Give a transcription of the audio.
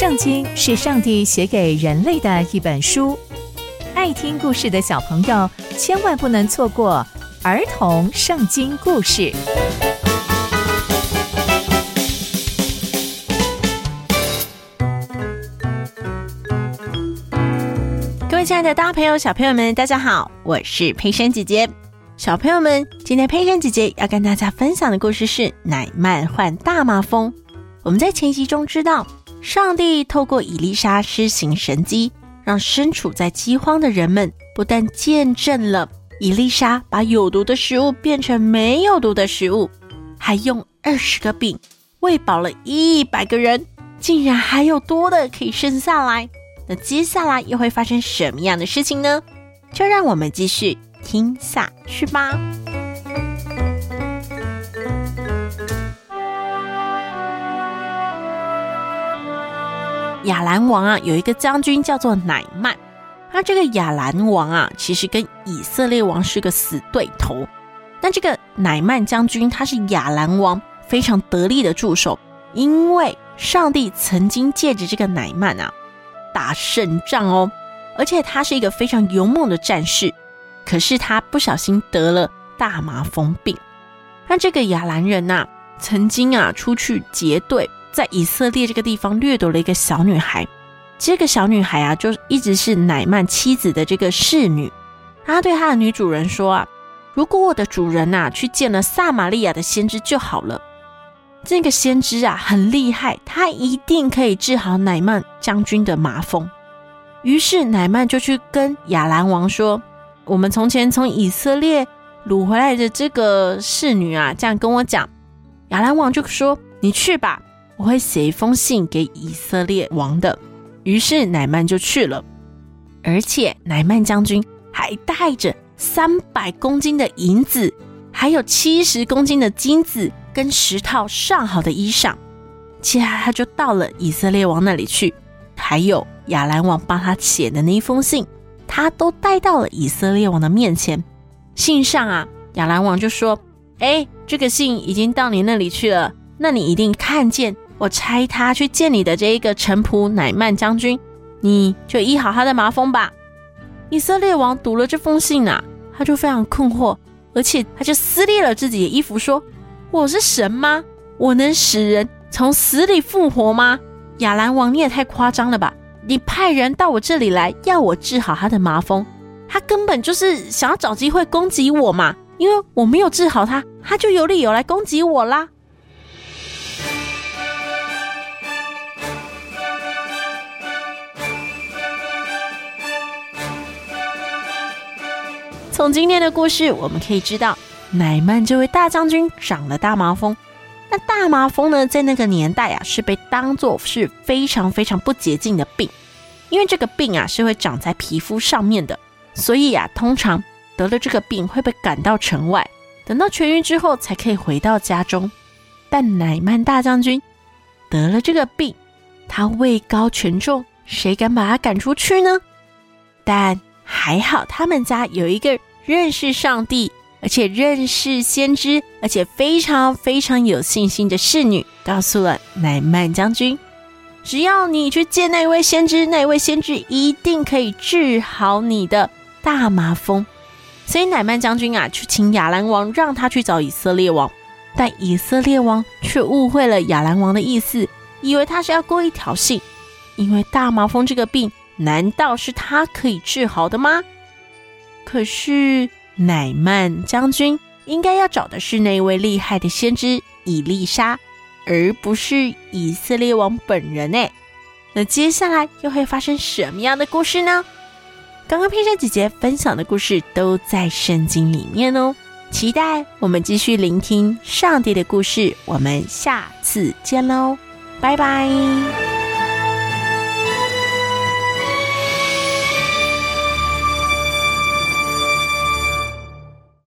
圣经是上帝写给人类的一本书，爱听故事的小朋友千万不能错过儿童圣经故事。各位亲爱的大朋友、小朋友们，大家好，我是佩珊姐姐。小朋友们，今天佩珊姐姐要跟大家分享的故事是乃縵患大麻风。我们在前集中知道。上帝透过伊丽莎施行神迹，让身处在饥荒的人们不但见证了伊丽莎把有毒的食物变成没有毒的食物，还用二十个饼喂饱了一百个人，竟然还有多的可以剩下来。那接下来又会发生什么样的事情呢？就让我们继续听下去吧。亚兰王啊，有一个将军叫做乃曼。他这个亚兰王啊，其实跟以色列王是个死对头。但这个乃曼将军，他是亚兰王非常得力的助手，因为上帝曾经借着这个乃曼啊打胜仗哦，而且他是一个非常勇猛的战士。可是他不小心得了大麻风病。那这个亚兰人呐、曾经啊出去结队。在以色列这个地方掠夺了一个小女孩，这个小女孩啊，就一直是乃曼妻子的这个侍女。她对她的女主人说啊：“如果我的主人呐去见了撒玛利亚的先知就好了，这个先知啊很厉害，他一定可以治好乃曼将军的麻风。”于是乃曼就去跟亚兰王说：“我们从前从以色列掳回来的这个侍女啊，这样跟我讲。”亚兰王就说：“你去吧。”我会写一封信给以色列王的。于是乃曼就去了，而且乃曼将军还带着三百公斤的银子，还有七十公斤的金子跟十套上好的衣裳。接下来他就到了以色列王那里去，还有亚兰王帮他写的那一封信，他都带到了以色列王的面前。信上啊，亚兰王就说：“哎，这个信已经到你那里去了，那你一定看见。”我差他去见你的这一个臣仆乃曼将军，你就医好他的麻风吧。以色列王读了这封信啊，他就非常困惑，而且他就撕裂了自己的衣服，说：“我是神吗？我能使人从死里复活吗？亚兰王，你也太夸张了吧！你派人到我这里来，要我治好他的麻风，他根本就是想要找机会攻击我嘛！因为我没有治好他，他就有理由来攻击我啦。”从今天的故事，我们可以知道，乃曼这位大将军长了大麻风。那大麻风呢，在那个年代啊，是被当作是非常非常不洁净的病，因为这个病啊是会长在皮肤上面的，所以啊，通常得了这个病会被赶到城外，等到痊愈之后才可以回到家中。但乃曼大将军得了这个病，他位高权重，谁敢把他赶出去呢？但还好，他们家有一个。认识上帝，而且认识先知，而且非常非常有信心的侍女，告诉了乃曼将军：只要你去见那位先知，那位先知一定可以治好你的大麻风。所以乃曼将军啊，去请亚兰王让他去找以色列王，但以色列王却误会了亚兰王的意思，以为他是要故意挑衅，因为大麻风这个病，难道是他可以治好的吗？可是乃曼将军应该要找的是那位厉害的先知以利沙，而不是以色列王本人呢。那接下来又会发生什么样的故事呢？刚刚佩珊姐姐分享的故事都在圣经里面哦，期待我们继续聆听上帝的故事。我们下次见喽，拜拜。